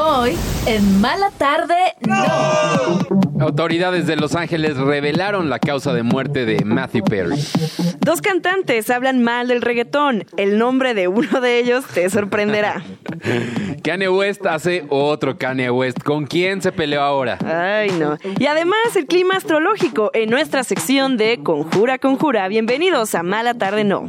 Hoy, en Mala Tarde, no. Autoridades de Los Ángeles revelaron la causa de muerte de Matthew Perry. Dos cantantes hablan mal del reggaetón. El nombre de uno de ellos te sorprenderá. Kanye West hace otro Kanye West. ¿Con quién se peleó ahora? Ay, no. Y además el clima astrológico en nuestra sección de Conjura Conjura. Bienvenidos a Mala Tarde No.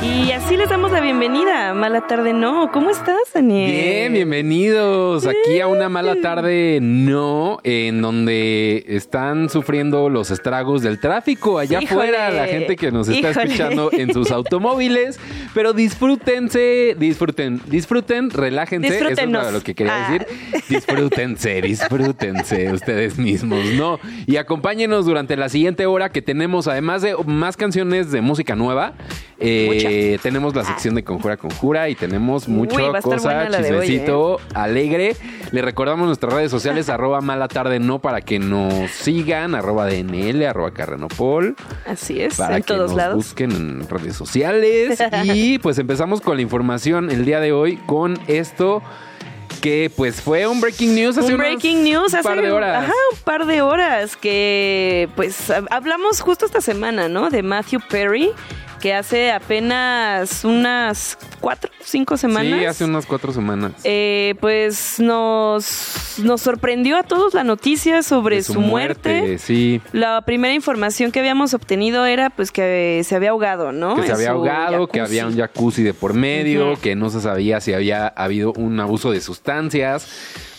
Y así les damos la bienvenida Mala Tarde No. ¿Cómo estás, Daniel? Bien, bienvenidos aquí a una mala tarde no, en donde están sufriendo los estragos del tráfico allá Híjole, afuera, la gente que nos está híjole. escuchando en sus automóviles, pero disfrútense, disfruten, disfruten, relájense, eso es lo que quería Ah. decir, disfrútense, disfrútense ustedes mismos, ¿no? Y acompáñenos durante la siguiente hora que tenemos, además de más canciones de música nueva, eh, tenemos la sección de Conjura Conjura y tenemos mucho Uy, cosa, hoy, ¿eh? chismecito alegre. Le recordamos nuestras redes sociales, arroba mala tarde no, para que nos sigan, arroba DNL, arroba Carrenopol, Así es, para en que todos nos lados. busquen en redes sociales. y pues empezamos con la información el día de hoy con esto que pues fue un breaking news hace un breaking news hace par de horas. Ajá, un par de horas que pues hab- hablamos justo esta semana, ¿no? De Matthew Perry, que hace apenas unas cuatro, cinco semanas. Sí, hace unas cuatro semanas. eh, pues nos, nos sorprendió a todos la noticia sobre de su, muerte. Sí, La primera información que habíamos obtenido era pues que se había ahogado, ¿no? que se había ahogado, que había un jacuzzi de por medio, que no se sabía si había habido un abuso de sustancias,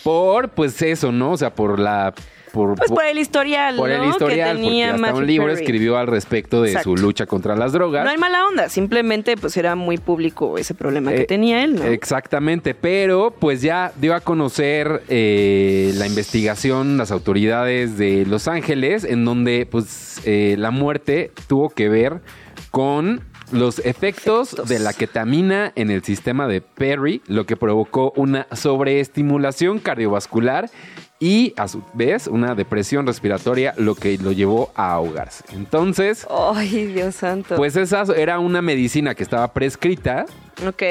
por pues eso, ¿no? O sea, por la... Por, Pues por el historial, por el ¿no? historial, que porque tenía hasta Matthew un libro Perry. escribió al respecto de Exacto. su lucha contra las drogas. No hay mala onda, simplemente pues era muy público ese problema que Eh, tenía él, ¿no? Exactamente, pero pues ya dio a conocer eh, la investigación, las autoridades de Los Ángeles, en donde pues eh, la muerte tuvo que ver con los efectos, Efectos. de la ketamina en el sistema de Perry, lo que provocó una sobreestimulación cardiovascular y a su vez una depresión respiratoria, lo que lo llevó a ahogarse. Entonces, Ay, Dios santo. pues esa era una medicina que estaba prescrita ok.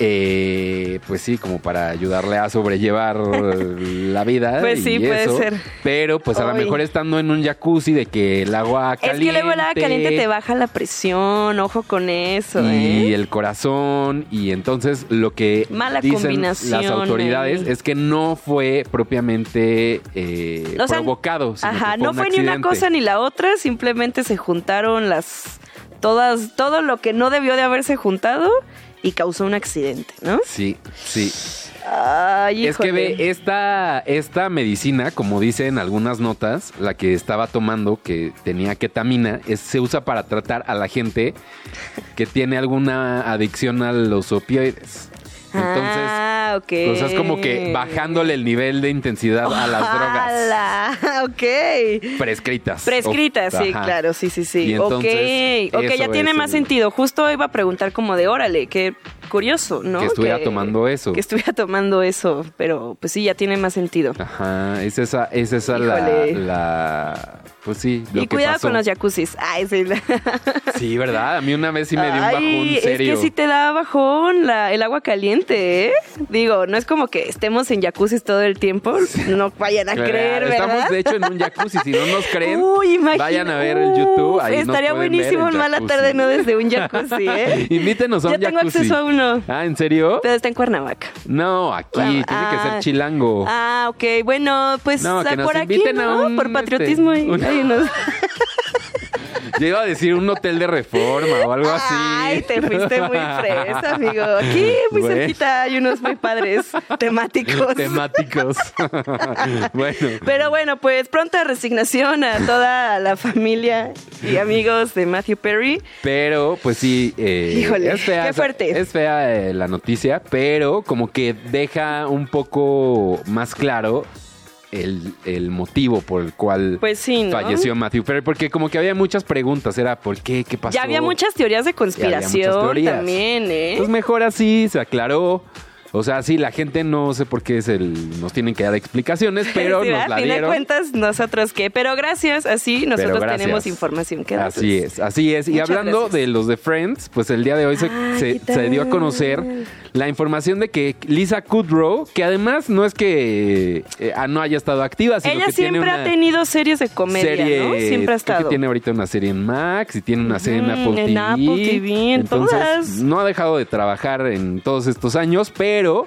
eh, pues sí, como para ayudarle a sobrellevar la vida. Pues y sí, puede eso. ser. Pero pues a lo mejor estando en un jacuzzi de que el agua Es caliente. que luego el agua caliente te baja la presión, ojo con eso, Y ¿eh? el corazón, y entonces lo que Mala dicen las autoridades ahí. es que no fue propiamente eh, O sea, provocado. Ajá, fue no fue ni una cosa ni la otra, simplemente se juntaron las todas todo lo que no debió de haberse juntado y causó un accidente, ¿no? Sí, sí. Ay, Es que ve, esta, esta medicina, como dicen algunas notas, la que estaba tomando, que tenía ketamina, es- se usa para tratar a la gente que tiene alguna adicción a los opioides. Entonces, ah, ok. pues es como que bajándole el nivel de intensidad a las drogas. Ok. prescritas. Prescritas, O- sí, ajá. claro, sí, sí, sí. Y entonces, ok, ok, ya tiene más el- sentido. Justo iba a preguntar como de, órale, qué curioso, ¿no? Que estuviera tomando eso. Que estuviera tomando eso, pero pues sí, ya tiene más sentido. Ajá, es esa, es esa la, Pues sí, lo y que cuidado pasó. con los jacuzzis. Ay, sí. Sí, ¿verdad? A mí una vez sí me dio un bajón serio. Es que sí te da bajón la, el agua caliente, ¿eh? Digo, no es como que estemos en jacuzzis todo el tiempo. No vayan a creer, ¿verdad? Estamos de hecho en un jacuzzi. Si no nos creen, Uy, vayan a ver el YouTube. Ahí Estaría buenísimo el en mala tarde, no desde un jacuzzi, ¿eh? Invítenos a un Ya tengo jacuzzi. acceso a uno. Ah, ¿en serio? Pero está en Cuernavaca. No, aquí Bueno, tiene que ah. ser chilango. Ah, ok. Bueno, pues No, que ah, nos por aquí, inviten a ¿no? un, Por este, patriotismo. y- un- ay, no. Yo iba a decir un hotel de reforma o algo así. Ay, te fuiste muy fresa, amigo. Aquí muy Bueno. cerquita hay unos muy padres temáticos. Temáticos. bueno. Pero bueno, pues pronta resignación a toda la familia y amigos de Matthew Perry. Pero, pues sí, eh, Híjole, es fea, qué fuerte. Es fea eh, la noticia, pero como que deja un poco más claro el, el motivo por el cual Pues sí, ¿no? falleció Matthew Perry, porque como que había muchas preguntas, era ¿por qué? ¿Qué pasó? Ya había muchas teorías de conspiración teorías. también, ¿eh? Pues mejor así, se aclaró. O sea, sí, la gente no sé por qué es el, nos tienen que dar explicaciones, pero Sí, nos a la fin de dieron. cuentas, nosotros qué. Pero gracias, así nosotros gracias. tenemos información que darles. Así es, así es. Y hablando gracias. de los de Friends, pues el día de hoy se, Ay, se- ¿qué se dio a conocer la información de que Lisa Kudrow, que además no es que eh, ah, no haya estado activa, sino Ella que tiene siempre una ha tenido series de comedia, serie, ¿no? Siempre ha estado. que tiene ahorita una serie en Max y tiene una serie en Ujú, Apple en TV. Apple TV, en Entonces, todas. no ha dejado de trabajar en todos estos años, pero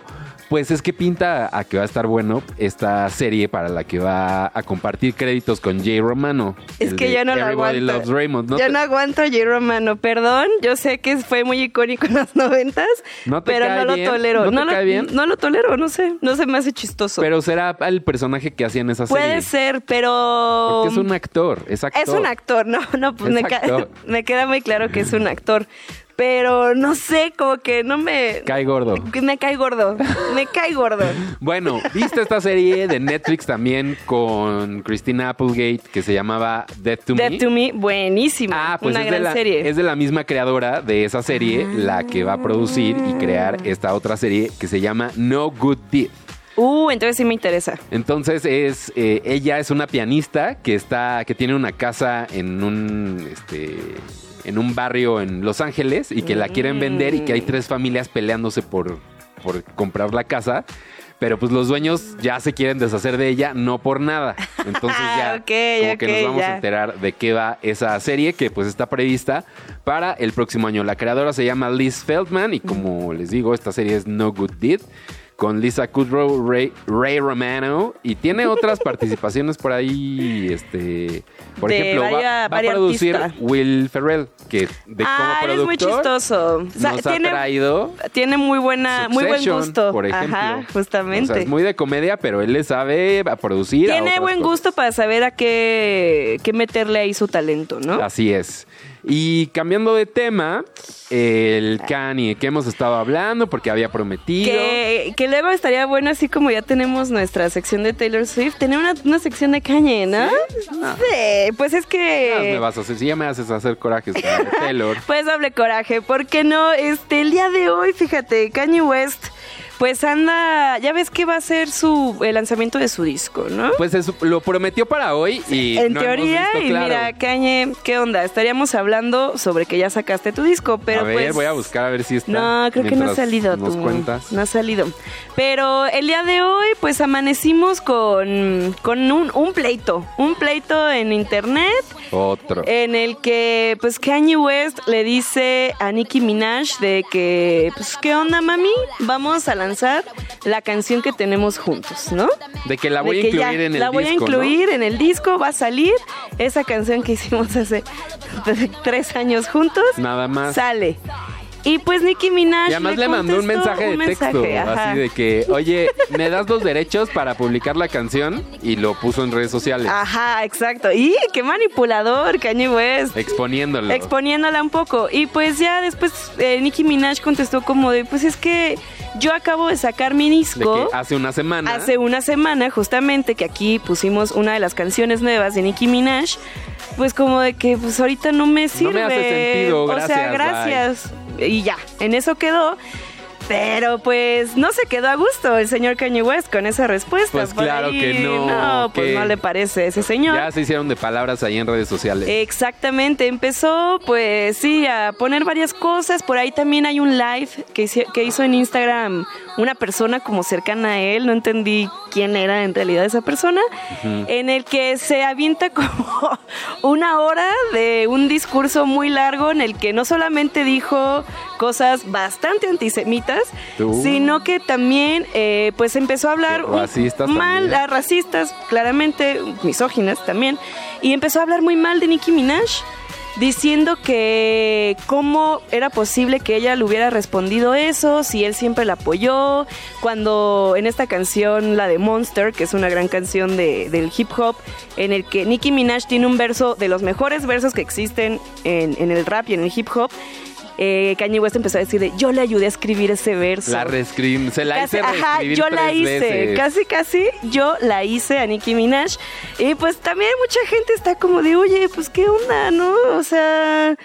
pues es que pinta a que va a estar bueno esta serie para la que va a compartir créditos con Jay Romano. Es que ya no lo aguanto. Loves Raymond. ¿no ya te- no aguanto a Jay Romano, perdón. Yo sé que fue muy icónico en los noventas, ¿No pero no bien? lo tolero. ¿No te lo, cae bien? no lo tolero, no sé. No se me hace chistoso. Pero será el personaje que hacía en esa serie. Puede ser, pero... Porque es un actor, es actor. Es un actor, no, no, pues Es me, ca- me queda muy claro que es un actor. Pero no sé, como que no me... Cae gordo. Me cae gordo, me cae gordo. Bueno, ¿viste esta serie de Netflix también con Christina Applegate que se llamaba Dead to Me? Dead to Me, buenísima. Ah, pues una es, de gran la, serie. es de la misma creadora de esa serie, la que va a producir y crear esta otra serie que se llama No Good Deed. Uh, entonces sí me interesa. Entonces es eh, ella es una pianista que está que tiene una casa en un este en un barrio en Los Ángeles y que la quieren vender y que hay tres familias peleándose por por comprar la casa. Pero pues los dueños ya se quieren deshacer de ella, no por nada. Entonces ya Ok, como que nos vamos ya. a enterar de qué va esa serie que pues está prevista para el próximo año. La creadora se llama Liz Feldman y como les digo, esta serie es No Good Deed con Lisa Kudrow, Ray, Ray Romano y tiene otras participaciones por ahí, este, por De ejemplo, va- varia- va, a producir artista. Will Ferrell, que de ah, como muy productor chistoso. O sea, nos tiene, ha traído tiene muy buena, muy buen gusto. por ejemplo. Ajá, justamente. O sea, es muy de comedia, pero él le sabe a producir. tiene buen cosas. gusto para saber a qué, qué meterle ahí su talento, ¿no? Así es. Y cambiando de tema, el Kanye que hemos estado hablando porque había prometido. Que, que luego estaría bueno, así como ya tenemos nuestra sección de Taylor Swift, tener una, una sección de Kanye, ¿no? Sí, pues es ¿Qué más me que... vas a hacer? Si ya me haces hacer corajes Taylor. Pues doble coraje, ¿por qué no? Este, el día de hoy, fíjate, Kanye West, pues anda, ya ves que va a ser su, el lanzamiento de su disco, ¿no? Pues lo prometió para hoy y en no hemos teoría, y mira, Kanye, ¿qué onda? Estaríamos hablando sobre que ya sacaste tu disco, pero a ver, pues... voy a buscar a ver si está. No, creo que no ha salido Nos tú. cuentas. No ha salido. Pero el día de hoy, pues amanecimos con, con un, un pleito. Un pleito en internet Otro. en el que, pues, Kanye West le dice a Nicki Minaj de que, pues, ¿qué onda, mami? Vamos a lanzar la canción que tenemos juntos, ¿no? de que la De voy a incluir en el La voy disco, a incluir en el disco, va a salir esa canción que hicimos hace tres años juntos. Nada más. Sale. Y pues Nicki Minaj. Y además le mandó un mensaje de un texto, mensaje, así de que, oye, ¿me das los derechos para publicar la canción? Y lo puso en redes sociales, Ajá, exacto. Y qué manipulador, Kanye West. exponiéndolo. Exponiéndola un poco. Y pues ya después eh, Nicki Minaj contestó como de, pues es que yo acabo de sacar mi disco. hace una semana. Hace una semana, justamente, que aquí pusimos una de las canciones nuevas de Nicki Minaj, pues como de que pues ahorita no me sirve. hace sentido, O sea, gracias, gracias. Y ya, en eso quedó. Pero pues no se quedó a gusto el señor Kanye West con esa respuesta. Pues Por claro ahí, que no, No, pues que- no le parece a ese señor. Ya se hicieron de palabras ahí en redes sociales. Exactamente, empezó pues sí a poner varias cosas, por ahí también hay un live que hizo, que hizo en Instagram una persona como cercana a él, no entendí quién era en realidad esa persona, en el que se avienta como una hora de un discurso muy largo en el que no solamente dijo cosas bastante antisemitas, Tú. sino que también eh, pues empezó a hablar un- mal, a racistas, claramente, misóginas también, y empezó a hablar muy mal de Nicki Minaj. diciendo que cómo era posible que ella le hubiera respondido eso, si él siempre la apoyó, cuando en esta canción, la de Monster, que es una gran canción de, del hip hop, en el que Nicki Minaj tiene un verso de los mejores versos que existen en, en el rap y en el hip hop, eh, Kanye West empezó a decir de, yo le ayudé a escribir ese verso. La reescribí, se la Casi- hice ajá, yo la hice, veces. casi casi yo la hice a Nicki Minaj y pues también mucha gente está como de, oye, pues qué onda, ¿no? O sea,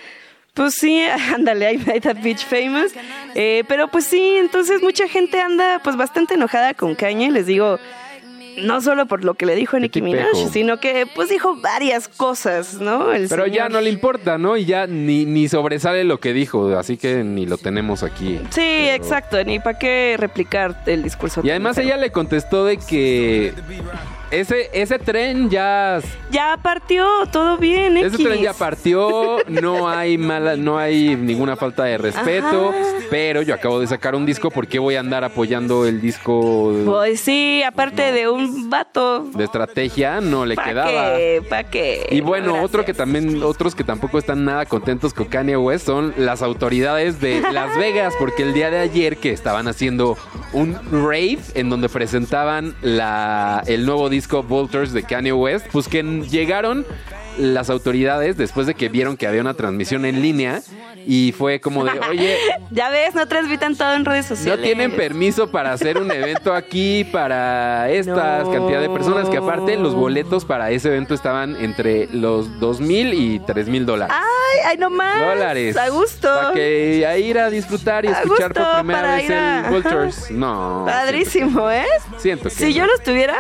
pues sí, ándale, I made that bitch famous, Eh, pero pues sí, entonces mucha gente anda pues bastante enojada con Kanye, les digo, no solo por lo que le dijo a Nicki Minaj, sino que pues dijo varias cosas, ¿no? El Pero ya no le importa, ¿no? Y ya ni, ni sobresale lo que dijo, así que ni lo tenemos aquí. Sí, Pero- exacto, ni para qué replicar el discurso. Y además ella le contestó de que ese, ese tren ya Ya partió, todo bien, Ese X. tren ya partió, no hay mala, no hay ninguna falta de respeto, Ajá. pero yo acabo de sacar un disco, ¿por qué voy a andar apoyando el disco Pues sí, aparte de un vato. de estrategia? No le ¿Pa' quedaba. qué? ¿Pa' qué? Y bueno, No, otro que también, otros que tampoco están nada contentos con Kanye West son las autoridades de Las Vegas, porque el día de ayer que estaban haciendo un rave en donde presentaban la, el nuevo disco Vultures de Kanye West, pues que llegaron las autoridades después de que vieron que había una transmisión en línea y fue como de, oye, Ya ves, no transmitan todo en redes no sociales. tienen permiso para hacer un evento aquí para esta No. cantidad de personas que aparte los boletos para ese evento estaban entre los dos mil y tres mil dólares. Ay, ay, no más. dólares. A gusto. Para que a ir a disfrutar y A escuchar gusto, por primera vez a- el. Vultures. No. Padrísimo, ¿eh? Siento que. Si yo no. los tuviera,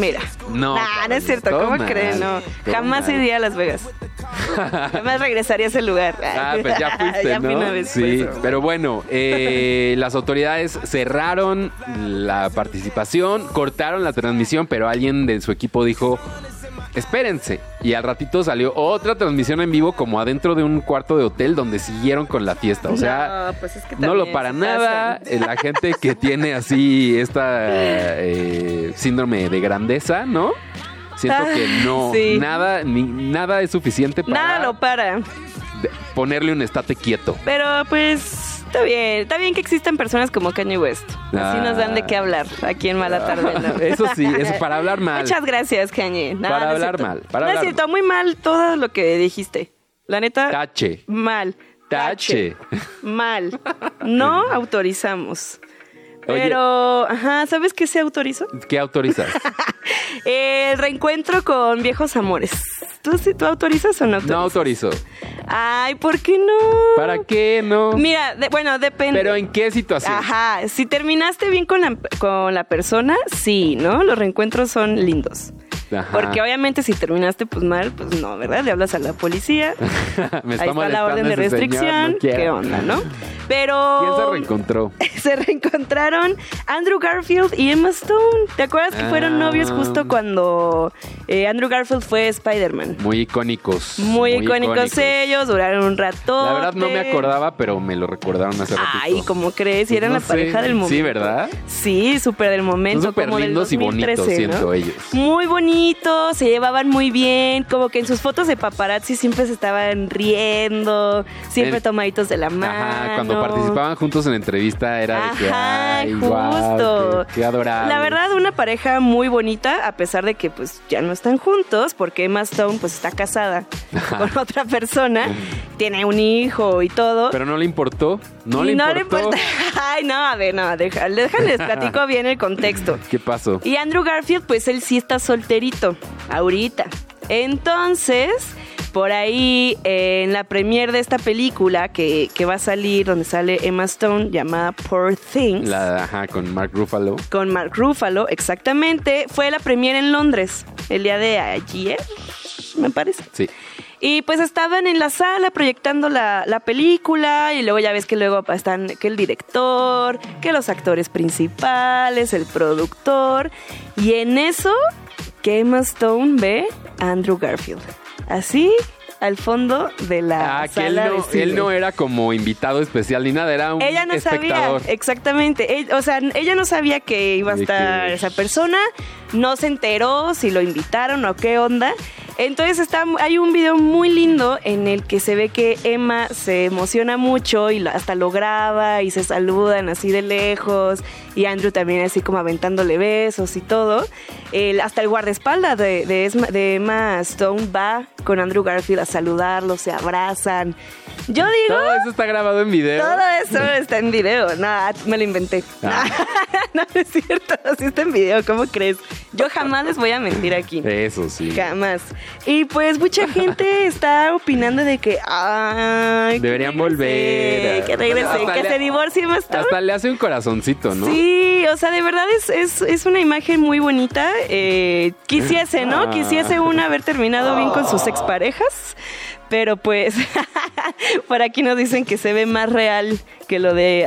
mira. No, Nah, no es cierto, ¿cómo creen? No. Jamás mal. iría a Las Vegas. Jamás regresaría a ese lugar. Ah, pues ya fuiste, Ya ¿no? una vez, sí, por eso. pero bueno, eh, las autoridades cerraron la participación, cortaron la transmisión, pero alguien de su equipo dijo, espérense. Y al ratito salió otra transmisión en vivo como adentro de un cuarto de hotel donde siguieron con la fiesta. O sea, No, pues es que no lo para nada. eh, La gente que tiene así esta eh, síndrome de grandeza, ¿no? Siento que no, Sí. nada, ni, nada es suficiente para Nada lo para. ponerle un estate quieto. Pero pues está bien, está bien que existan personas como Kanye West. Así Ah. nos dan de qué hablar aquí en Mala Tarde. ¿no? Eso sí, eso para hablar mal. Muchas gracias, Kanye. No, Para no es hablar cierto. mal, para no es hablar cierto, muy mal todo lo que dijiste. La neta, Tache. mal. Tache. Mal. No autorizamos. Oye. Pero, ajá, ¿sabes qué se autorizó? ¿Qué autorizas? El reencuentro con viejos amores. ¿Tú, ¿tú autorizas o no No autorizas? autorizo. Ay, ¿por qué no? ¿Para qué no? Mira, de- bueno, depende. Pero ¿en qué situación? Ajá, si terminaste bien con la, con la persona, sí, ¿no? Los reencuentros son lindos. Ajá. Porque obviamente si terminaste pues mal, pues no, ¿verdad? Le hablas a la policía. Me Ahí está la orden de señor, restricción. no. ¿Qué onda, no? Pero ¿Quién se reencontró? se reencontraron Andrew Garfield y Emma Stone. ¿Te acuerdas que fueron Ah. novios justo cuando eh, Andrew Garfield fue Spider-Man? Muy icónicos. Muy, icónicos, ellos, duraron un rato. La verdad no me acordaba, pero me lo recordaron hace ratito. Ay, ¿cómo crees? Y eran no la pareja del momento. Sí, ¿verdad? Sí, súper del momento. Son súper lindos y bonitos, 2013, ¿no? siento ellos. Muy bonitos, se llevaban muy bien. Como que en sus fotos de paparazzi siempre se estaban riendo, siempre El- tomaditos de la mano. Ajá, cuando participaban juntos en entrevista era de que, ay, justo. qué, qué adorable. La verdad, una pareja muy bonita, a pesar de que pues ya no están juntos, porque Emma Stone pues está casada con otra persona, tiene un hijo y todo. Pero no le importó, no le Y importó. importa. Ay, no, a ver, no, deja, déjales platico bien el contexto. ¿Qué pasó? Y Andrew Garfield, pues él sí está solterito, ahorita. Entonces, por ahí, eh, en la premiere de esta película que, que va a salir, donde sale Emma Stone, llamada Poor Things, La, ajá, con Mark Ruffalo. con Mark Ruffalo, exactamente, fue la premiere en Londres, el día de ayer, me parece. Sí. Y pues estaban en la sala proyectando la, la película y luego ya ves que luego están que el director, que los actores principales, el productor. Y en eso que Emma Stone ve a Andrew Garfield. Así al fondo de la Ah, que él sala de cine. él no era como invitado especial ni nada, era un Ella no espectador. sabía, exactamente. O sea, ella no sabía que iba a estar que- esa persona, no se enteró si lo invitaron o qué onda. Entonces está, hay un video muy lindo en el que se ve que Emma se emociona mucho y hasta lo graba y se saludan así de lejos y Andrew también así como aventándole besos y todo. Hasta el guardaespaldas de, de Emma Stone va con Andrew Garfield a saludarlo, se abrazan. Yo digo... Todo eso está grabado en video. Todo eso está en video. No, me lo inventé. Ah. no, no es cierto. Sí está en video. ¿Cómo crees? Yo jamás les voy a mentir aquí. Eso sí. Jamás. Y pues mucha gente está opinando de que ay, que Deberían regrese, volver. Que regrese, Hasta que le- se divorcie más tarde. Hasta le hace un corazoncito, ¿no? Sí, o sea, de verdad es, es, es una imagen muy bonita. Eh, quisiese, ¿no? Ah. Quisiese una haber terminado bien con sus exparejas. Pero pues, por aquí nos dicen que se ve más real que lo de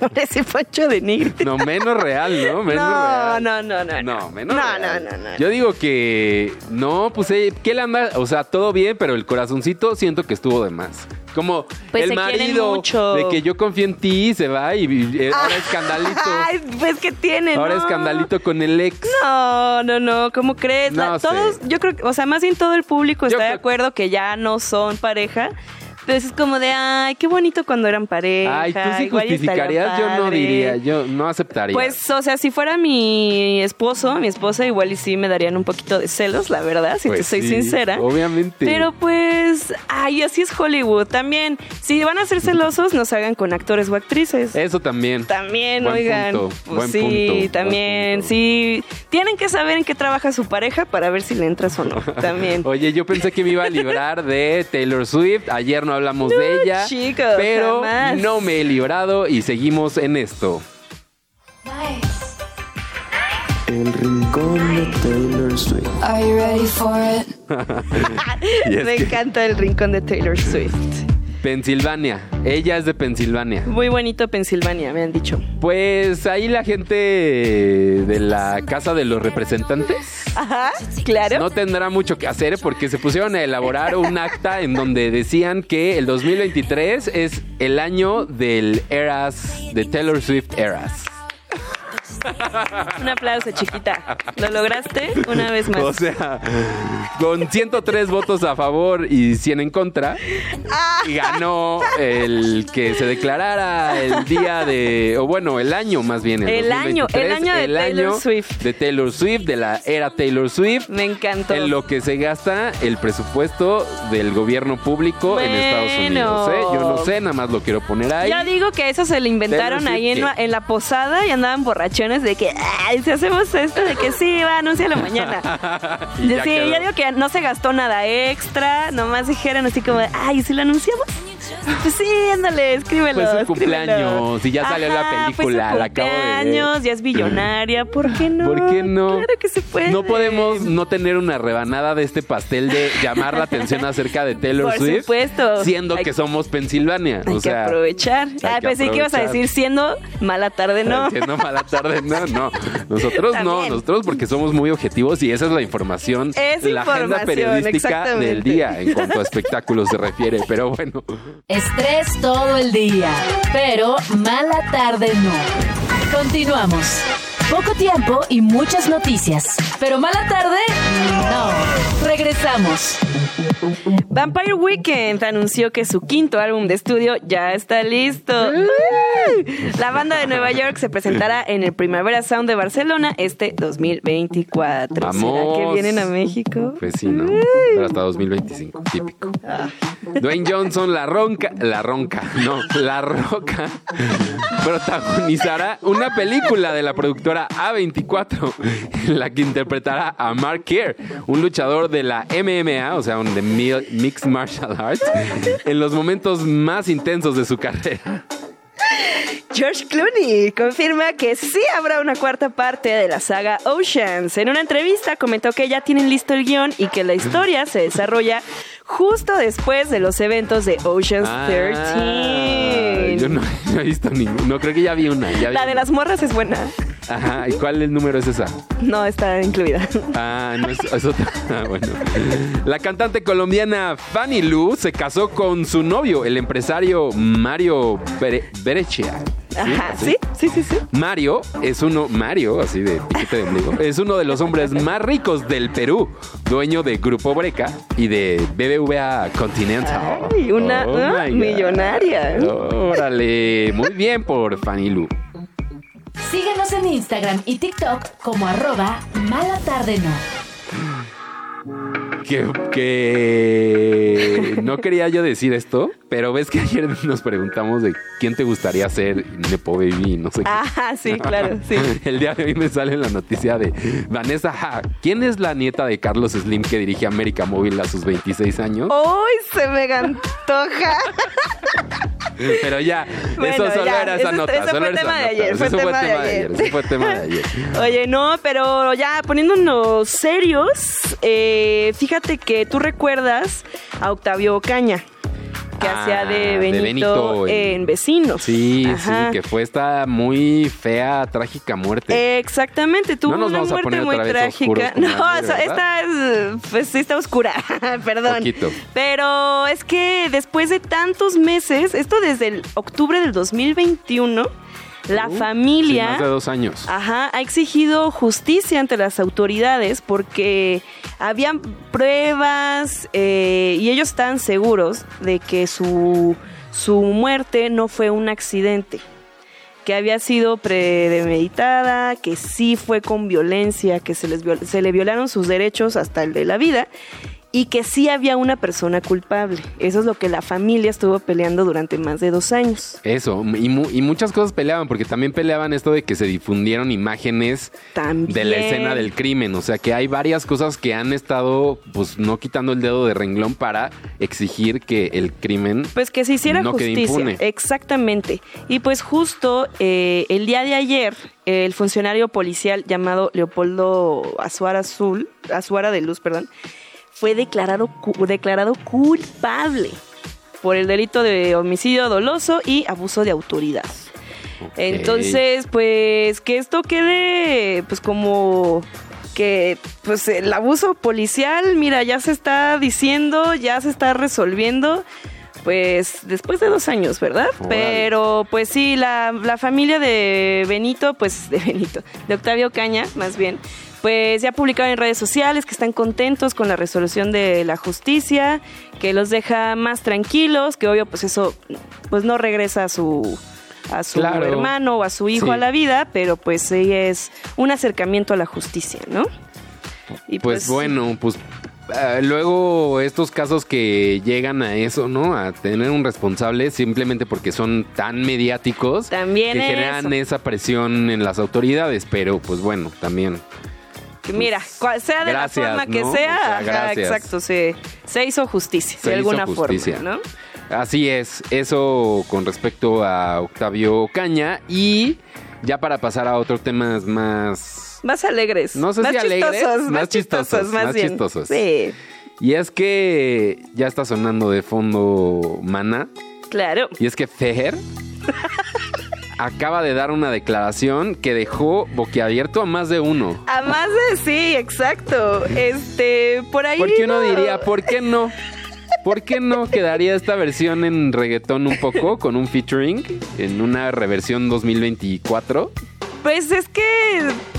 Ramones y Pancho de Nigri. No, menos real, ¿no? Menos No, real. no, no, no, no. No, menos No, real. no, no, no. Yo digo que no, pues eh, ¿qué le anda? O sea, todo bien, pero el corazoncito siento que estuvo de más. Como Pues el marido mucho. de que yo confío en ti se va y, y, eh, ahora escandalito. Ay, pues que tiene, ahora ¿no? escandalito con el ex. No, no, no, ¿cómo crees? No La- sé. todos, yo creo que, o sea, más bien todo el público Yo está de acuerdo que ya no son pareja. Entonces es como de, ay, qué bonito cuando eran pareja. Ay, tú sí igual justificarías, yo no padre". diría, yo no aceptaría. Pues, o sea, si fuera mi esposo, mi esposa, igual y sí me darían un poquito de celos, la verdad, si Pues te soy sí, sincera. Obviamente. Pero pues, ay, así es Hollywood. También, si van a ser celosos, no se hagan con actores o actrices. Eso también. También, Buen oigan. punto, pues buen sí, punto, también. Sí, tienen que saber en qué trabaja su pareja para ver si le entras o no. También. Oye, yo pensé que me iba a librar de Taylor Swift. Ayer no hablamos de ella. chico, pero jamás. no me he librado y seguimos en esto. El rincón de Taylor Swift. Are you ready for it? Me que encanta el rincón de Taylor Swift. Pensilvania. Ella es de Pensilvania. Muy bonito Pensilvania, me han dicho. Pues ahí la gente de la Casa de los Representantes Ajá, claro. no tendrá mucho que hacer porque se pusieron a elaborar un acta en donde decían que el 2023 es el año del Eras, de Taylor Swift Eras. Un aplauso, chiquita. ¿Lo lograste? Una vez más. O sea, con 103 votos a favor y 100 en contra, y ganó el que se declarara el día de, o bueno, el año más bien. El año, el 2023, año de el Taylor año Swift. De Taylor Swift, de la era Taylor Swift. Me encantó. En lo que se gasta el presupuesto del gobierno público en Estados Unidos. ¿eh? Yo no sé, nada más lo quiero poner ahí. Ya digo que eso se lo inventaron Taylor ahí en, la- en la posada y andaban borrachones de que, ay, si hacemos esto, de que sí, va, anúncialo mañana. Sí, ya digo que no se gastó nada extra, nomás dijeron así como, ay, ¿y si lo anunciamos? Pues sí, ándale, escríbelo. Fue su escríbelo". cumpleaños y ya salió la Ajá, película, la acabo de ver. cumpleaños, ya es billonaria, ¿por qué no? ¿Por qué no? Claro que se puede. No podemos no tener una rebanada de este pastel de llamar la atención acerca de Taylor Por Swift. supuesto. Siendo Hay- que somos Pensilvania. Hay o sea, que aprovechar. hay Ah, que pensé que ibas a decir siendo mala tarde, ¿no? Siendo mala tarde, no, no. Nosotros no, nosotros porque somos muy objetivos y esa es la información, Es la agenda periodística del día en cuanto a espectáculos se refiere. Pero bueno, Estrés todo el día, pero mala tarde no. Continuamos. Poco tiempo y muchas noticias, pero mala tarde no. Regresamos. Vampire Weekend anunció que su quinto álbum de estudio ya está listo. La banda de Nueva York se presentará en el Primavera Sound de Barcelona este 2024. ¿Será Vamos. que vienen a México? pues sí, ¿no? Pero hasta 2025, típico. Dwayne Johnson, la ronca, la ronca, no, la roca, protagonizará una película de la productora A24 en la que interpretará a Mark Kerr, un luchador de la MMA, o sea, un de Mi- Mixed Martial Arts, en los momentos más intensos de su carrera. George Clooney confirma que sí habrá una cuarta parte de la saga Oceans. En una entrevista comentó que ya tienen listo el guion y que la historia se desarrolla justo después de los eventos de Oceans Ah, 13. yo no, no he visto ninguno, no, creo que ya vi una. ya vi La de una. las morras es buena. Ajá, ¿y cuál el número es esa? No está incluida. Ah, no es, es otra. Ah, bueno. La cantante colombiana Fanny Lu se casó con su novio, el empresario Mario Bere- Berecia. Ajá, sí, sí, sí, sí. Mario es uno, Mario, así de piquete de ombligo, es uno de los hombres más ricos del Perú, dueño de Grupo Breca y de BBVA Continental. Ay, una Oh ah, millonaria. Órale, muy bien por Fanny Lu. Síguenos en Instagram y TikTok como arroba mala tarde no. Que, que no quería yo decir esto, pero ves que ayer nos preguntamos de quién te gustaría ser Nepo Baby, no sé qué. Ah, sí, claro, sí. El día de hoy me sale la noticia de Vanessa Ha. ¿Quién es la nieta de Carlos Slim que dirige América Móvil a sus 26 años? ¡Uy, se me antoja! Pero ya, Bueno, eso solo ya, era esa eso- nota. eso solo fue tema de ayer, fue tema de ayer. Eso fue tema de ayer. Oye, no, pero ya poniéndonos serios, eh, fíjate que tú recuerdas a Octavio Ocaña, que Ah, hacía de de Benito, en- en Vecinos. Sí, Ajá. sí, que fue esta muy fea, trágica muerte. Exactamente, tuvo No una muerte muy trágica. No, esta es, pues sí está oscura, perdón. Poquito. Pero es que después de tantos meses, esto desde el octubre del 2021, la Uh, sí, familia... más de dos años. Ajá, ha exigido justicia ante las autoridades porque habían pruebas eh, y ellos están seguros de que su, su muerte no fue un accidente, que había sido premeditada, que sí fue con violencia, que se, les se le violaron sus derechos hasta el de la vida y que sí había una persona culpable. Eso es lo que la familia estuvo peleando durante más de dos años. Eso, y, mu- y muchas cosas peleaban, porque también peleaban esto de que se difundieron imágenes También. de la escena del crimen. O sea que hay varias cosas que han estado, pues, no quitando el dedo de renglón para exigir que el crimen. Pues que se hiciera No quede justicia. impune. Exactamente. Y pues justo eh, el día de ayer, el funcionario policial llamado Leopoldo Azuara Azul, Azuara de Luz, perdón, fue declarado, cu- declarado culpable por el delito de homicidio doloso y abuso de autoridad. Entonces, pues que esto quede pues como que pues el abuso policial, mira, ya se está diciendo, ya se está resolviendo. Pues después de dos años, ¿verdad? Pero pues sí, la, la familia de Benito, pues de Benito, de Octavio Caña, más bien, pues ya publicaron en redes sociales que están contentos con la resolución de la justicia, que los deja más tranquilos, que obvio pues eso pues no regresa a su a su Claro. hermano o a su hijo Sí. a la vida, pero pues sí es un acercamiento a la justicia, ¿no? Y Pues, bueno, pues. ah, luego estos casos que llegan a eso, ¿no? A tener un responsable simplemente porque son tan mediáticos También que eso. generan esa presión en las autoridades, pero pues bueno, también mira, cual sea de gracias, la forma que ¿no? sea, O sea, ajá, gracias. exacto, se, se hizo justicia Se de hizo alguna justicia. forma, ¿no? Así es, eso con respecto a Octavio Caña y ya para pasar a otros temas más... Más alegres. No sé más si alegres, chistosos, más más chistosos, chistosos, más, más bien. chistosos. Sí, Y es que ya está sonando de fondo Mana claro. y es que Fejer acaba de dar una declaración que dejó boquiabierto a más de uno. A más de sí, exacto. Este, por ahí. Porque uno no- diría, ¿por qué no? ¿Por qué no quedaría esta versión en reggaetón un poco con un featuring en una reversión 2024? Pues es que,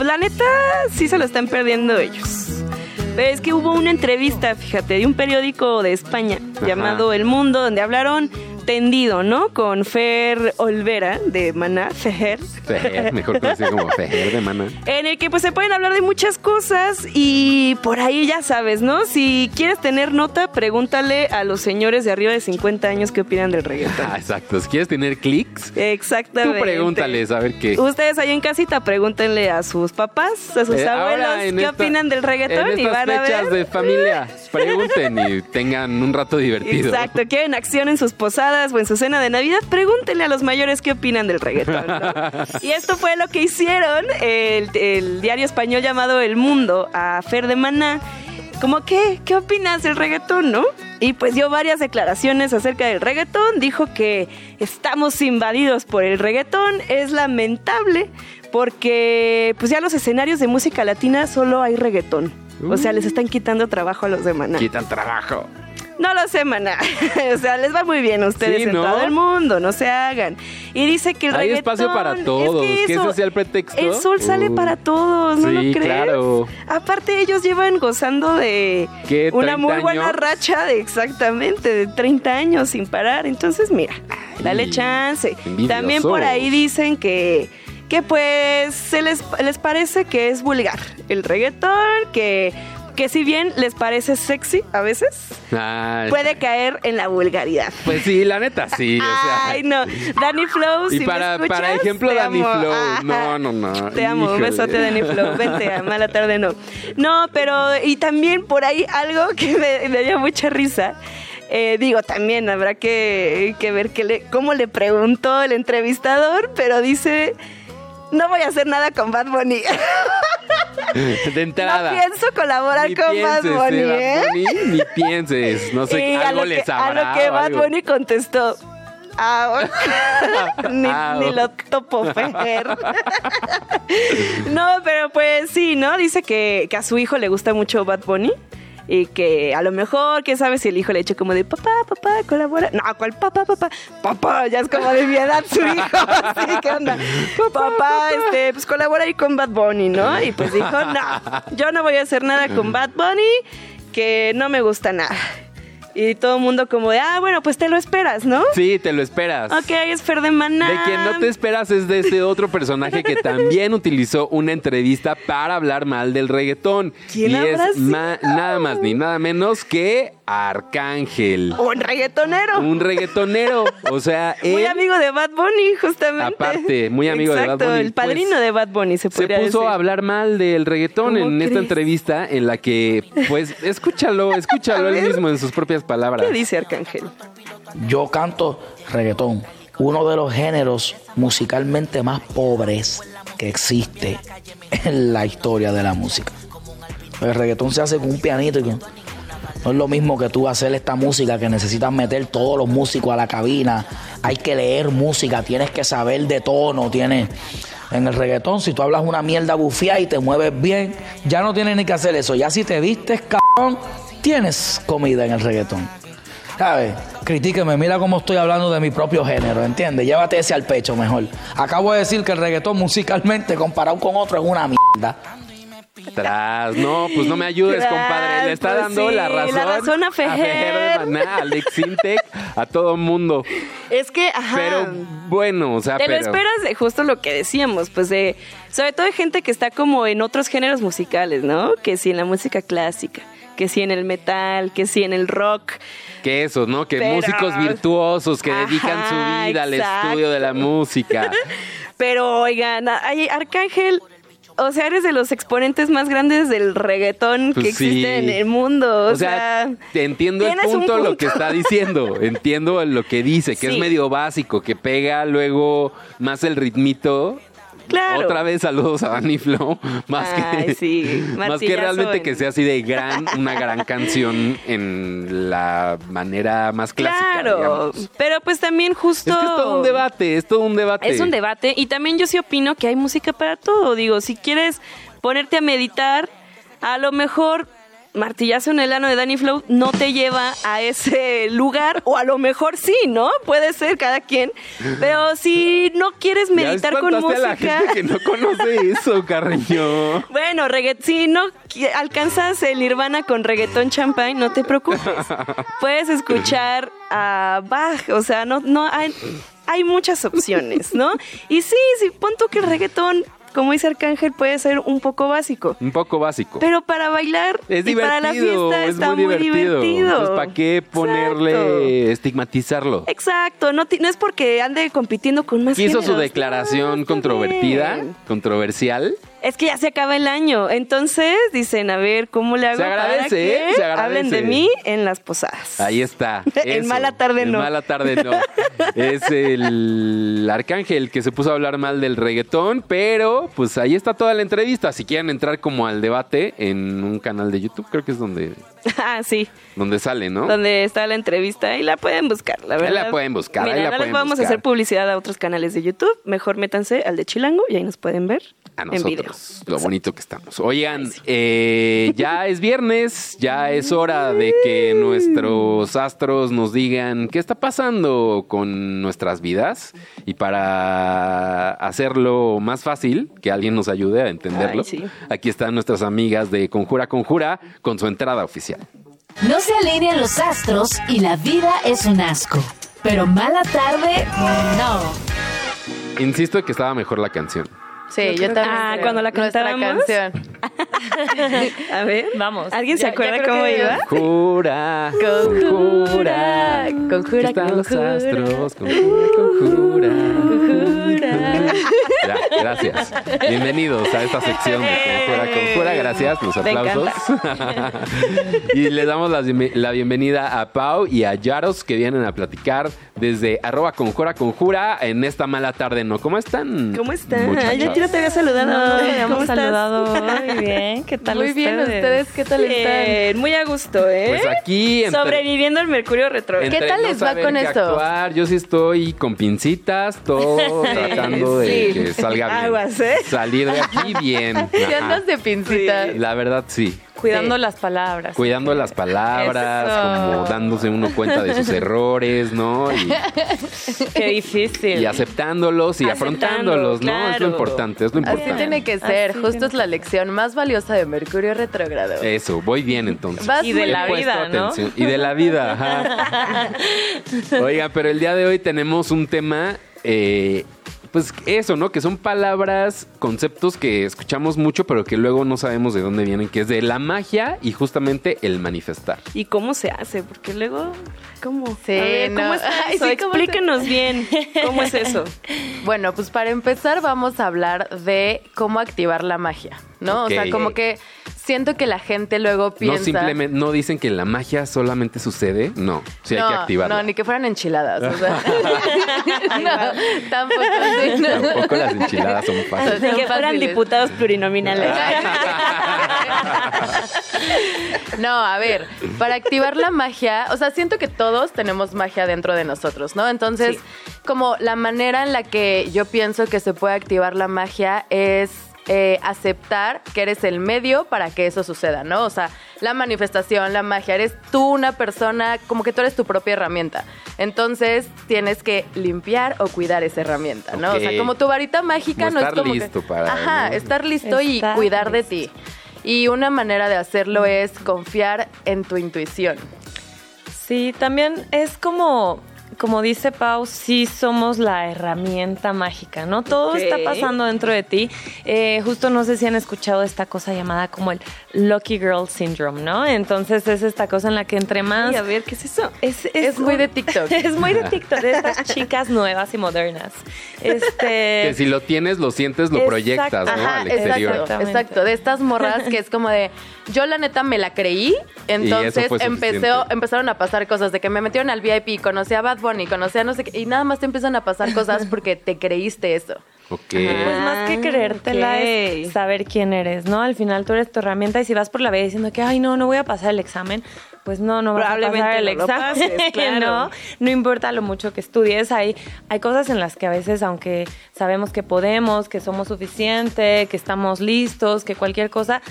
la neta, sí se lo están perdiendo ellos. Pero es que hubo una entrevista, fíjate, de un periódico de España Ajá. llamado El Mundo, donde hablaron tendido, ¿no? Con Fer Olvera de Maná, Fer. Fejer, mejor conocido como Fejer de Mana. En el que pues se pueden hablar de muchas cosas y por ahí ya sabes, ¿no? Si quieres tener nota, pregúntale a los señores de arriba de 50 años qué opinan del reggaetón. Ah, exacto. Si quieres tener clics, Exactamente. tú pregúntales a ver qué. Ustedes ahí en casita pregúntenle a sus papás, a sus Eh, abuelos qué esta- opinan del reggaetón en y van a fechas ver. de familia, pregunten y tengan un rato divertido. Exacto, quieren acción en sus posadas o en su cena de Navidad, pregúntenle a los mayores qué opinan del reggaetón. ¿no? y esto fue lo que hicieron el, el diario español llamado El Mundo a Fer de Maná. Como, ¿qué? ¿Qué opinas del reggaetón, no? Y pues dio varias declaraciones acerca del reggaetón. Dijo que estamos invadidos por el reggaetón. Es lamentable porque pues ya los escenarios de música latina solo hay reggaetón. O sea, les están quitando trabajo a los de Maná. Quitan trabajo. No lo sé, maná. o sea, les va muy bien a ustedes Sí, en ¿no? todo el mundo, no se hagan. Y dice que el Hay reggaetón... espacio para es todos, que eso, ese sea el pretexto. El sol sale Uh. para todos, ¿no Sí, lo crees? claro. Aparte, ellos llevan gozando de ¿Qué, una 30 muy buena racha de exactamente de 30 años sin parar. Entonces, mira, dale chance. También por ahí dicen que que pues se les, les parece que es vulgar el reggaetón, que, que si bien les parece sexy a veces, Ay, puede caer en la vulgaridad. Pues sí, la neta, sí. o sea. Ay, no. Dani Flow, Y si para, me escuchas, para ejemplo, te amo. Flow. No, no, no. Te amo, un besote Dani Flow. Vente a mala tarde, no. No, pero y también por ahí algo que me, me dio mucha risa. Eh, digo, también habrá que, que ver que le, cómo le preguntó el entrevistador, pero dice, no voy a hacer nada con Bad Bunny. De entrada. No pienso colaborar Ni con Bad pienses, Bunny, Bad ¿eh? Bunny, ni pienses. No sé, Y algo les que, a lo que Bad algo. Bunny contestó. Ah, ni, Ah, ni lo topo Fer. no, pero pues sí, ¿no? Dice que, que a su hijo le gusta mucho Bad Bunny. Y que a lo mejor, quién sabe si el hijo le eche como de papá, papá, colabora. No, ¿cuál papá, papá? Papá, ya es como de mi edad su hijo. Así, ¿qué onda? Papá, este, pues colabora ahí con Bad Bunny, ¿no? Y pues dijo, no, yo no voy a hacer nada con Bad Bunny, que no me gusta nada. Y todo el mundo como de, ah, bueno, pues te lo esperas, ¿no? Sí, te lo esperas. Ok, es Fer de Maná. De quien no te esperas es de este otro personaje que también utilizó una entrevista para hablar mal del reggaetón. ¿Quién y habrá es nada más ni nada menos que Arcángel. Un reggaetonero. Un reggaetonero. O sea, Muy amigo de Bad Bunny, justamente. Aparte, muy amigo de Bad Exacto, Bunny, el padrino pues, de Bad Bunny, se se puso decir. a hablar mal del reggaetón ¿Cómo en esta entrevista en la que, pues, escúchalo, escúchalo él mismo en sus propias palabras. ¿Qué dice Arcángel? Yo canto reggaetón, uno de los géneros musicalmente más pobres que existe en la historia de la música. El reggaetón se hace con un pianito y con- no es lo mismo que tú hacer esta música que necesitas meter todos los músicos a la cabina. Hay que leer música, tienes que saber de tono, tienes. En el reggaetón, si tú hablas una mierda bufía y te mueves bien, ya no tienes ni que hacer eso. Ya si te vistes, cabrón, tienes comida en el reggaetón. ¿Sabes? Critíqueme, mira cómo estoy hablando de mi propio género, ¿entiendes? Llévate ese al pecho mejor. Acabo de decir que el reggaetón musicalmente comparado con otro es una mierda. Tras, no, pues no me ayudes, Tras, compadre. Le está pues dando sí, la razón. la razón a Fejer. de Maná, a Alex Intec, a todo mundo. Es que, ajá. Pero bueno, o sea, Te lo pero. esperas de justo lo que decíamos, pues de, sobre todo de gente que está como en otros géneros musicales, ¿no? Que si en la música clásica, que si en el metal, que si en el rock. Que esos, ¿no? Que Pero- músicos virtuosos que Ajá, dedican su vida al estudio de la música. Pero oigan, ay, Arcángel, o sea, eres de los exponentes más grandes del reggaetón Pues que sí. existe en el mundo. O, O sea, entiendo el punto, lo que está diciendo. Entiendo lo que dice, que Sí. es medio básico, que pega luego más el ritmito. Claro. Otra vez saludos a Danny Flow. Más Ay, que, sí, más que realmente en- que sea así de gran, una gran canción en la manera más clásica. Claro, digamos. pero pues también justo... Es que es todo un debate, es todo un debate. Es un debate y también yo sí opino que hay música para todo. Digo, si quieres ponerte a meditar, a lo mejor martillazo en el ano de Danny Flow no te lleva a ese lugar o a lo mejor sí, ¿no? Puede ser cada quien. Pero si no quieres Ya meditar con espantaste a la música... gente que no conoce eso, Carreño. Bueno, regga- si no alcanzas el Nirvana con reggaetón champagne, no te preocupes. Puedes escuchar a Bach, o sea, no, no hay, hay muchas opciones, ¿no? Y sí, sí, pon tú que el reggaetón, como dice Arcángel, puede ser un poco básico. Un poco básico. Pero para bailar Es y para la fiesta es está muy divertido. ¿para qué ponerle, Exacto. estigmatizarlo? Exacto, no, no es porque ande compitiendo con más Hizo su declaración controvertida, bien. controversial. Es que ya se acaba el año, entonces dicen, a ver, ¿cómo le hago Se para agradece, que ¿eh? Se agradece. hablen de mí en las posadas? Ahí está. En mala tarde En no. mala tarde no. es el arcángel que se puso a hablar mal del reggaetón, pero pues ahí está toda la entrevista. Si quieren entrar como al debate en un canal de YouTube, creo que es donde Ah, sí. donde sale, ¿no? Donde está la entrevista y la pueden buscar, la Ahí verdad. la pueden buscar, ahí Mira, la no pueden les vamos buscar. a hacer publicidad a otros canales de YouTube. Mejor métanse al de Chilango y ahí nos pueden ver A en video. nosotros, lo bonito que estamos. Oigan, eh, ya es viernes, ya es hora de que nuestros astros nos digan qué está pasando con nuestras vidas y para hacerlo más fácil, que alguien nos ayude a entenderlo, Ay, sí. aquí están nuestras amigas de Conjura Conjura con su entrada oficial. No se alinean los astros y la vida es un asco. Pero mala tarde, no. Insisto que estaba mejor la canción. Sí, yo también. Ah, cuando la cantábamos. canción. A ver, Vamos. ¿Alguien se Ya- ya acuerda creo cómo iba? Conjura, Conjura, conjura, Aquí están los conjura. astros, conjura, conjura. Ya, gracias. Bienvenidos a esta sección de Conjura Conjura. Gracias, los aplausos. y les damos la, la bienvenida a Pau y a Yaros que vienen a platicar desde arroba Conjura Conjura en esta mala tarde, ¿no? ¿Cómo están? ¿Cómo están? Ay, yo no te había saludado. No, ¿Cómo saludado. Muy bien, ¿qué tal Muy bien, ¿ustedes qué tal están? Muy a gusto, ¿eh? Pues aquí entre- Sobreviviendo al Mercurio Retro. entre ¿Qué tal no les va con esto? actuar, yo sí estoy con pincitas, todo tratando de Sí. Que salga bien. Aguas, ¿eh? Salir de aquí bien. Si andas de pincita. La verdad, sí. Cuidando Sí. las palabras. Cuidando las palabras, Eso. como dándose uno cuenta de sus errores, ¿no? Y, Qué difícil. y aceptándolos y Aceptando, afrontándolos, ¿no? Es lo importante, es lo Así importante. tiene que ser. Así Justo es la lección más valiosa de Mercurio retrógrado. Eso, voy bien entonces. Vas Y de la vida. Y de la vida, ajá. Oiga, pero el día de hoy tenemos un tema, eh, pues eso, ¿no? Que son palabras, conceptos que escuchamos mucho, pero que luego no sabemos de dónde vienen, que es de la magia y justamente el manifestar. ¿Y cómo se hace? Porque luego, ¿cómo? Sí, ver, ¿cómo no. está Ay, sí, ¿cómo se- Explíquenos bien. ¿Cómo es eso? Bueno, pues para empezar vamos a hablar de cómo activar la magia, ¿no? O sea, como que siento que la gente luego piensa... No simplemente, no dicen que la magia solamente sucede, no, sí hay no, que activarla. No, ni que fueran enchiladas. O sea. no, tampoco. sí, no. Tampoco las enchiladas son Ni fáciles. Son que fueran fáciles. diputados plurinominales. No, a ver, para activar la magia, o sea, siento que todos tenemos magia dentro de nosotros, ¿no? Entonces, como la manera en la que yo pienso que se puede activar la magia es eh, aceptar que eres el medio para que eso suceda, ¿no? O sea, la manifestación, la magia, eres tú una persona, como que tú eres tu propia herramienta. Entonces, tienes que limpiar o cuidar esa herramienta, ¿no? O sea, como tu varita mágica Como no es estar como listo que, para, Ajá, ¿no? estar listo y cuidar de ti. Y una manera de hacerlo es confiar en tu intuición. Sí, también es como, como dice Pau, sí somos la herramienta mágica, ¿no? Todo está pasando dentro de ti. Eh, justo no sé si han escuchado esta cosa llamada como el Lucky Girl Syndrome, ¿no? Entonces es esta cosa en la que entre más... Ay, a ver, ¿qué es eso? Es, Es muy de TikTok. Es muy de TikTok, de estas chicas nuevas y modernas. Este... Que si lo tienes, lo sientes, lo Exacto. proyectas, ¿no? Ajá, Al exterior. exacto, exacto. De estas morras que es como de, yo la neta me la creí, entonces empezó, empezaron a pasar cosas de que me metieron al VIP, conocí a Bad Bunny, conocí a no sé qué, y nada más te empiezan a pasar cosas porque te creíste eso. Ok. Pues más que Ah, creértela es saber quién eres, ¿no? Al final tú eres tu herramienta y si vas por la vida diciendo que, ay, no, no voy a pasar el examen, pues no, no vas a Probablemente pasar el no examen, pases, claro. ¿no? No importa lo mucho que estudies, hay, hay cosas en las que a veces, aunque sabemos que podemos, que somos suficiente, que estamos listos, que cualquier cosa,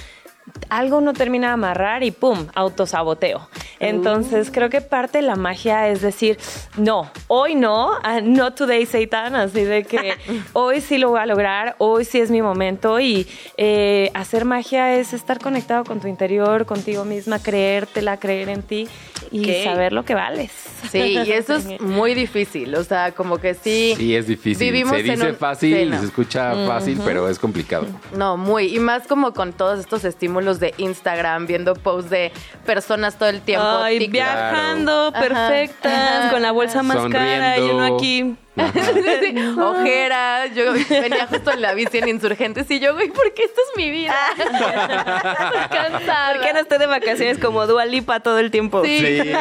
algo no termina de amarrar y pum, autosaboteo. Entonces creo que parte de la magia es decir, no, hoy no, ah, no today Satan, así de que hoy sí lo voy a lograr, hoy sí es mi momento y eh, hacer magia es estar conectado con tu interior, contigo misma, creértela, creer en ti y Ok. saber lo que vales. Sí, y eso es muy difícil, o sea, como que sí. Sí, es difícil. Vivimos se en dice un- fácil sí, y no. se escucha fácil, pero es complicado. No, muy. Y más como con todos estos estímulos de Instagram, viendo posts de personas todo el tiempo. Ay, TikTok. viajando, perfectas, ajá, con la bolsa más cara y uno aquí. Sí, ojeras. Yo venía justo en la bici en Insurgentes y yo, güey, ¿por qué esta es mi vida? Estoy cansada. ¿Por qué no estoy de vacaciones como Dua Lipa todo el tiempo? Sí.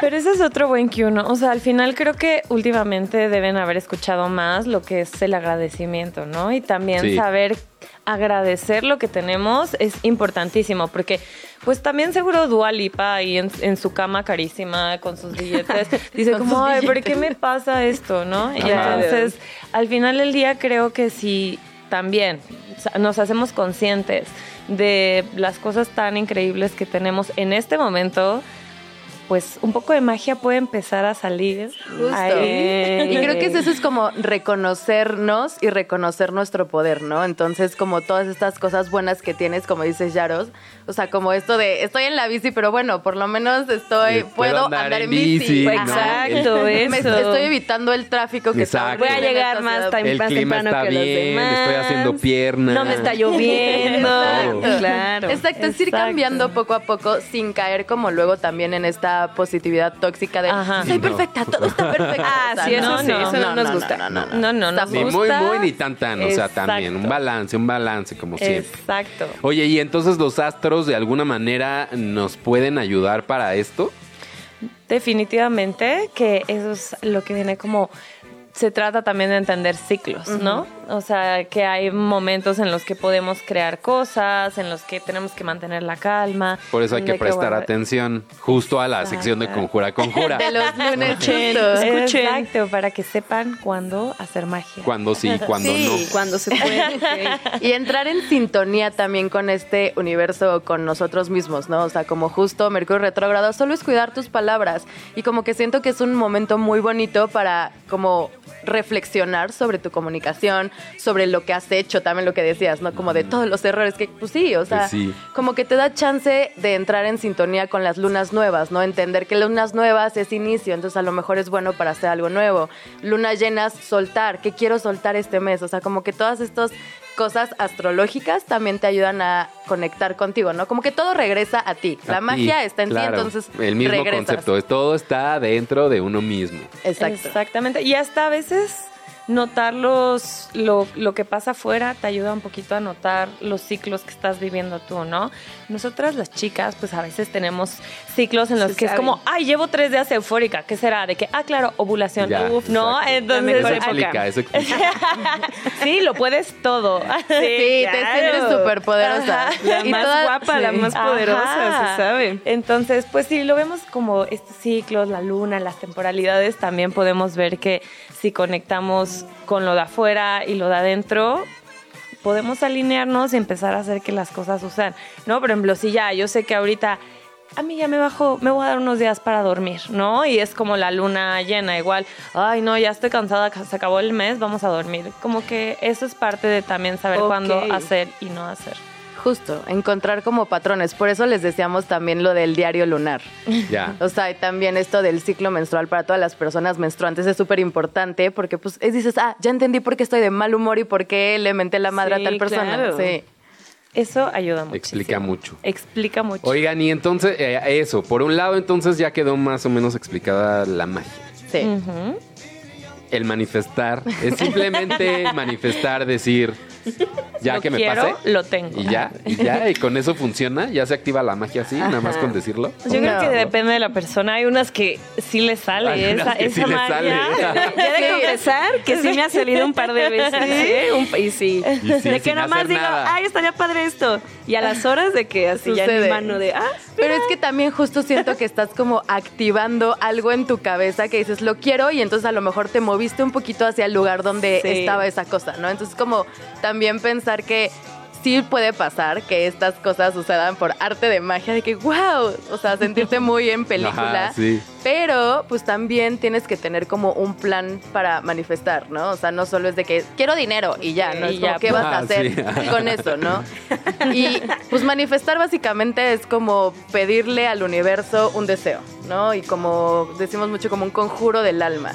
Pero ese es otro buen que uno. O sea, al final creo que últimamente deben haber escuchado más lo que es el agradecimiento, ¿no? Y también Sí. saber agradecer lo que tenemos es importantísimo, porque pues también seguro Dua Lipa ahí en, en su cama carísima con sus billetes, dice como, ay, ¿por qué billetes". me pasa esto, no? Y Ajá. entonces, al final del día creo que si también nos hacemos conscientes de las cosas tan increíbles que tenemos en este momento, pues un poco de magia puede empezar a salir. Justo. ahí. Y creo que es eso es como reconocernos y reconocer nuestro poder, ¿no? Entonces, como todas estas cosas buenas que tienes, como dices Yaros, o sea, como esto de estoy en la bici, pero bueno, por lo menos estoy, puedo, andar, en bici. ¿no? Ajá. Exacto, Me- eso. estoy evitando el tráfico que está. Voy a llegar más, tem- El más clima temprano está que los bien, demás. estoy haciendo pierna. No me está lloviendo. Exacto. Claro. Exacto, es ir cambiando poco a poco sin caer como luego también en esta positividad tóxica de Ajá. soy no. perfecta, todo está perfecto. Ah, sí, eso sí, eso no nos gusta. No, no, no. No, no, nos Ni muy- muy, ni tan, tan. O sea, Exacto. también un balance, un balance, como siempre. Exacto. Oye, ¿y entonces los astros de alguna manera nos pueden ayudar para esto? Definitivamente que eso es lo que viene como se trata también de entender ciclos, ¿no? O sea, que hay momentos en los que podemos crear cosas, en los que tenemos que mantener la calma. Por eso hay que prestar atención justo a la sección de. Conjura Conjura. De los lunes Escuchen. Exacto, para que sepan cuándo hacer magia. Cuando sí, cuando Sí. no. Cuando se puede. ok. Y entrar en sintonía también con este universo, con nosotros mismos, ¿no? O sea, como justo Mercurio retrógrado, solo es cuidar tus palabras. Y como que siento que es un momento muy bonito para como reflexionar sobre tu comunicación, sobre lo que has hecho, también lo que decías, ¿no? Como de todos los errores que, pues sí, o sea, Pues sí. como que te da chance de entrar en sintonía con las lunas nuevas, ¿no? Entender que lunas nuevas es inicio, entonces a lo mejor es bueno para hacer algo nuevo. Lunas llenas, soltar, ¿qué quiero soltar este mes? O sea, como que todas estas cosas astrológicas también te ayudan a conectar contigo, ¿no? Como que todo regresa a ti. A La ti, magia está en claro. ti, entonces El mismo regresas. concepto, todo está dentro de uno mismo. Exacto. Exactamente. Y hasta a veces notar los, lo, lo que pasa afuera te ayuda un poquito a notar los ciclos que estás viviendo tú, ¿no? Nosotras las chicas, pues a veces tenemos ciclos en los Se que es como, ay, llevo tres días eufórica. ¿Qué será? De que, ah, claro, ovulación. Ya, Uf, ¿no? Entonces, Eso explica, eso explica. sí, lo puedes todo. Sí, te sientes súper poderosa. La más guapa, la más poderosa, Ajá. se sabe. Entonces, pues sí, lo vemos como estos ciclos, la luna, las temporalidades, también podemos ver que si conectamos con lo de afuera y lo de adentro, podemos alinearnos y empezar a hacer que las cosas sucedan. ¿No? Por ejemplo, si ya, yo sé que ahorita a mí ya me bajo, me voy a dar unos días para dormir, ¿no? Y es como la luna llena, igual, ay, no, ya estoy cansada, se acabó el mes, vamos a dormir. Como que eso es parte de también saber cuándo hacer y no hacer. Justo, encontrar como patrones. Por eso les decíamos también lo del diario lunar. Ya. O sea, y también esto del ciclo menstrual para todas las personas menstruantes es súper importante porque pues es- dices, ah, ya entendí por qué estoy de mal humor y por qué le menté la madre Sí, a tal persona. claro. Sí. Eso ayuda mucho. Explica mucho. Explica mucho. Oigan, y entonces, eh, eso, por un lado, entonces ya quedó más o menos explicada la magia. Sí. El manifestar es simplemente manifestar, decir, ya Lo que me quiero, pase. lo tengo. Y ya, y ya, y con eso funciona, ya se activa la magia así, nada más con decirlo. Yo creo No. que depende de la persona. Hay unas que sí le sale Hay esa, que esa sí le magia. sale. Ya de confesar que sí me ha salido un par de veces. Un- y sí. Y sí, de que nomás hacer digo, nada. ay, estaría padre esto. Y a las horas de que así ya en Sucede. mi mano de, ah, Pero es que también justo siento que estás como activando algo en tu cabeza que dices, lo quiero, y entonces a lo mejor te moviste un poquito hacia el lugar donde Sí. estaba esa cosa, ¿no? Entonces como también pensar que sí puede pasar que estas cosas sucedan por arte de magia, de que wow, o sea, sentirte muy en película. Ajá, sí. Pero pues también tienes que tener como un plan para manifestar, ¿no? O sea, no solo es de que quiero dinero y ya, ¿no? Y Es ya, como, ¿qué vas a Ah, hacer sí. con eso, no? Y pues manifestar básicamente es como pedirle al universo un deseo, ¿no? Y como decimos mucho, como un conjuro del alma.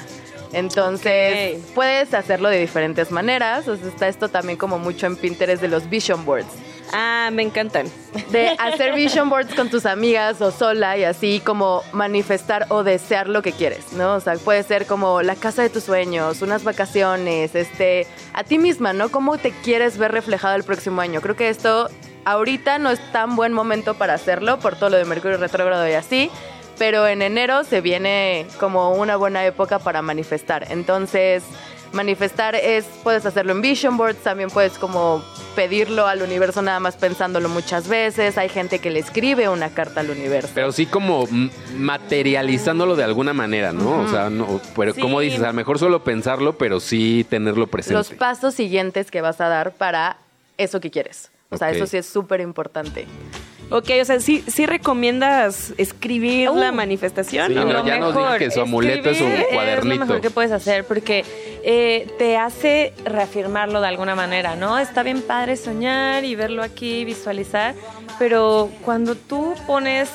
Entonces, puedes hacerlo de diferentes maneras. O sea, está esto también como mucho en Pinterest de los vision boards. ah, me encantan. De hacer vision boards con tus amigas o sola y así como manifestar o desear lo que quieres, ¿no? O sea, puede ser como la casa de tus sueños, unas vacaciones, este, a ti misma, ¿no? ¿Cómo te quieres ver reflejado el próximo año? Creo que esto ahorita no es tan buen momento para hacerlo por todo lo de Mercurio retrógrado y así, pero en enero se viene como una buena época para manifestar. Entonces, manifestar es, puedes hacerlo en vision boards, también puedes como pedirlo al universo nada más pensándolo muchas veces. Hay gente que le escribe una carta al universo. Pero sí como materializándolo de alguna manera, ¿no? O sea, no, pero Sí. como dices, a lo mejor solo pensarlo, pero sí tenerlo presente. Los pasos siguientes que vas a dar para eso que quieres. O sea, eso sí es súper importante. Ok, o sea, ¿sí, sí recomiendas escribir Uh, la manifestación? sí, ya nos dijo que su amuleto es un cuadernito. Es lo mejor que puedes hacer porque eh, te hace reafirmarlo de alguna manera, ¿no? Está bien padre soñar y verlo aquí, visualizar, pero cuando tú pones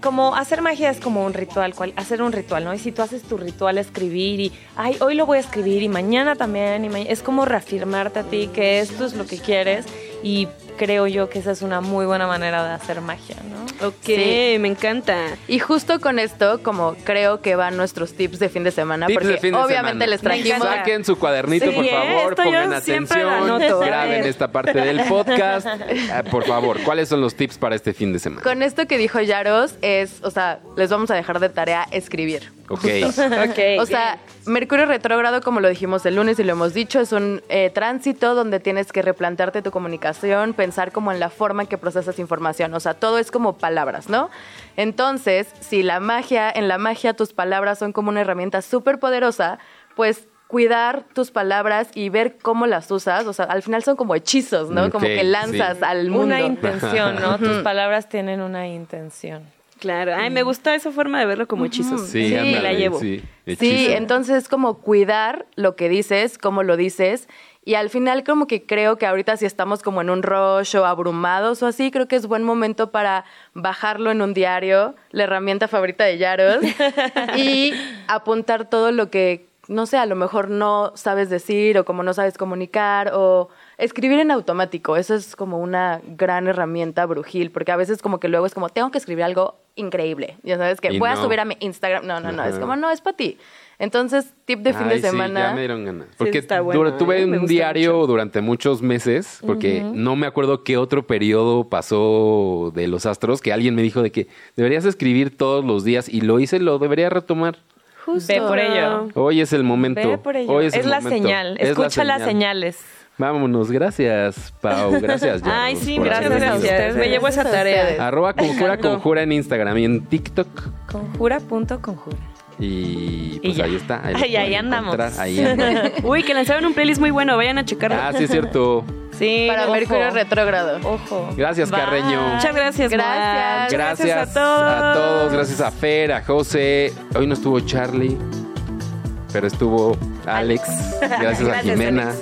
como hacer magia es como un ritual, cual- hacer un ritual, ¿no? Y si tú haces tu ritual, escribir y, ay, hoy lo voy a escribir y mañana también, y ma- es como reafirmarte a ti que esto es lo que quieres y creo yo que esa es una muy buena manera de hacer magia, ¿no? Ok, Sí. me encanta. Y justo con esto, como creo que van nuestros tips de fin de semana, Tips porque de fin de obviamente semana. les trajimos. Saquen su cuadernito, Sí, por ¿eh? favor, Esto pongan atención. A graben ver. esta parte del podcast. Ah, por favor, ¿cuáles son los tips para este fin de semana? Con esto que dijo Yaros es, o sea, les vamos a dejar de tarea escribir. Ok. Ok. O sea, Mercurio retrógrado, como lo dijimos el lunes y lo hemos dicho, es un eh, tránsito donde tienes que replantearte tu comunicación, pensar como en la forma en que procesas información. O sea, todo es como palabras, ¿no? Entonces, si la magia, en la magia tus palabras son como una herramienta súper poderosa, pues cuidar tus palabras y ver cómo las usas, o sea, al final son como hechizos, ¿no? como Ok, que lanzas sí. al mundo. Una intención, ¿no? Tus palabras tienen una intención. Claro. Ay, me gusta esa forma de verlo como hechizos. Sí, Sí, ándale, la llevo. sí. Sí, entonces es como cuidar lo que dices, cómo lo dices. Y al final como que creo que ahorita si estamos como en un rush o abrumados o así, creo que es buen momento para bajarlo en un diario, la herramienta favorita de Yaros, y apuntar todo lo que, no sé, a lo mejor no sabes decir o como no sabes comunicar o escribir en automático. Eso es como una gran herramienta brujil, porque a veces como que luego es como, tengo que escribir algo increíble. Ya sabes que Y voy a subir a mi Instagram. No, no, no, es como, no, es para ti. Entonces, tip de fin de semana. Ya me dieron ganas. Porque está bueno, dura- tuve ¿eh? Un diario mucho. durante muchos meses, porque no me acuerdo qué otro periodo pasó de los astros, que alguien me dijo de que deberías escribir todos los días y lo hice, lo debería retomar. Justo. Ve por ello. Hoy es el momento. Ve por ello. Hoy es es, el la momento. señal. Es la Escucha las señal. señales. Vámonos, gracias, Pau. Gracias, Yaros, Ay, sí, gracias haber a ustedes. Me llevo esa Gracias a tarea. Arroba conjura conjura en Instagram y en TikTok. Conjura.conjura. Y pues ya. ahí está. Ahí, Ay, andamos. encontrar, Ahí andamos. Uy, que lanzaron un playlist muy bueno, vayan a checarlo. Ah, sí es cierto. Sí, Para ojo. Mercurio retrógrado. Ojo. Gracias, Bye. Carreño. Muchas gracias, Gracias. Gracias, a todos. Gracias a Fer, a José. Hoy no estuvo Charlie, pero estuvo Alex. Gracias, a Gracias, Jimena.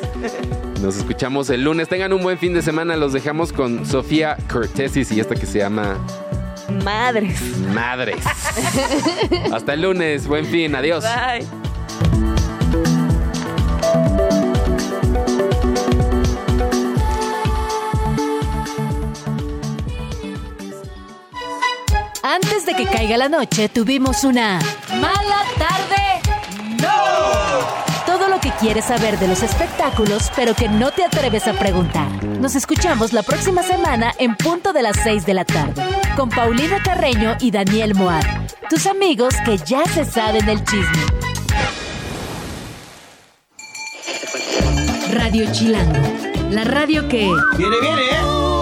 Nos escuchamos el lunes. Tengan un buen fin de semana. Los dejamos con Sofía Cortesis y esta que se llama Madres. Madres. Hasta el lunes. Buen fin. Adiós. Bye. Antes de que caiga la noche, tuvimos una mala tarde. ¡No! Que quieres saber de los espectáculos, pero que no te atreves a preguntar. Nos escuchamos la próxima semana en punto de las 6 de la tarde, con Paulina Carreño y Daniel Moab, tus amigos que ya se saben el chisme. Radio Chilango, la radio que... Viene, viene, ¿eh?